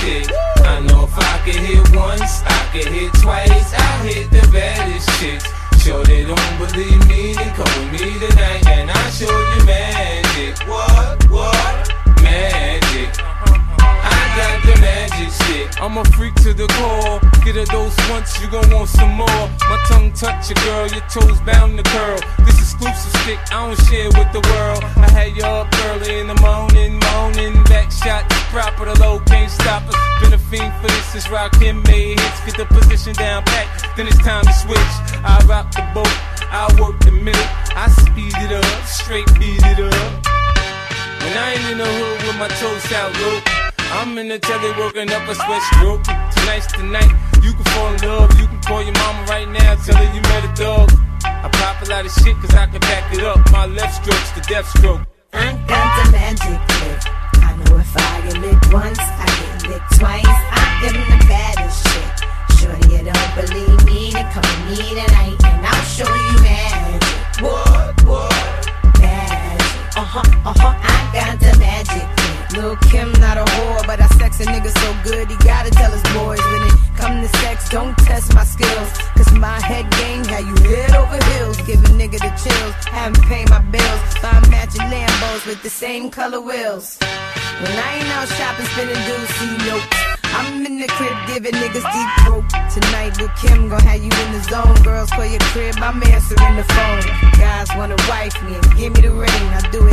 stick. I know if I could hit once, I could hit twice. I hit the baddest chicks. Sure they don't believe me, then come with me tonight and I'll show you magic. What? What? Magic. I got the magic stick. I'm a freak to the core. Get a dose once, you gon' want some more. My tongue touch your girl, your toes bound to curl. This exclusive stick, I don't share with the world. I had up early in the morning, moaning. Back shot, proper, the low us. Been a fiend for this since Rakim made hits. Get the position down pat, then it's time to switch. I rock the boat, I work the middle. I speed it up, straight beat it up. When I ain't in the hood with my toes out low. I'm in the telly working up a sweat stroke. Tonight's the night. You can fall in love. You can call your mama right now. Tell her you met a dog. I pop a lot of shit cause I can back it up. My left stroke's the death stroke. A whore, but I sex a nigga so good he gotta tell his boys when it come to sex, don't test my skills. Cause my head game had you head over heels, give a nigga the chills, haven't paid my bills. Buy matching Lambos with the same color wheels. When I ain't out shopping, spending see nope. I'm in the crib giving niggas deep throat. Tonight with Kim gon' have you in the zone. Girls call your crib, I'm answering the phone. Guys wanna wife me give me the ring. I do it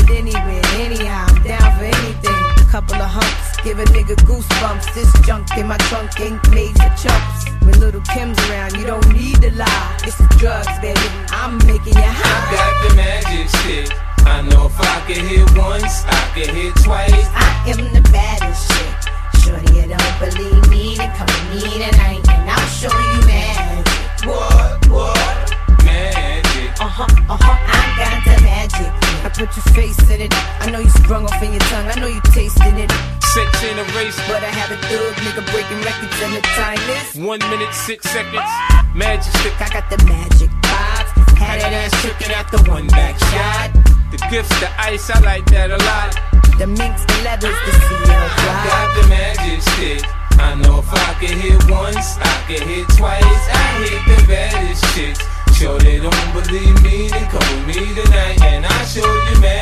goosebumps. This junk in my trunk ain't made for chumps. When Lil' Kim's around, you don't need to lie. It's the drugs, baby. I'm making you high. I got the magic stick. I know if I could hit once, I can hit twice. I am the baddest chick. Shorty, you don't believe me, then come with me tonight and I'll show you magic. What? What? Magic. Uh huh, uh huh, I got the magic. I put your face in it. I know you sprung off in your tongue. I know you tasting it. Sex ain't a race, But I have a thug nigga breaking records and the time is. one minute, six seconds. Ah! Magic stick. I got the magic vibes. Had that ass tripping at the one back shot. The gifts, the ice, I like that a lot. The minks, the leathers, the ah! CL I drive. got the magic stick. I know if I could hit once, I could hit twice. I hit the baddest chicks. Sure they don't believe me, then come with me tonight and I'll show you magic.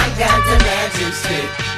I got the magic stick.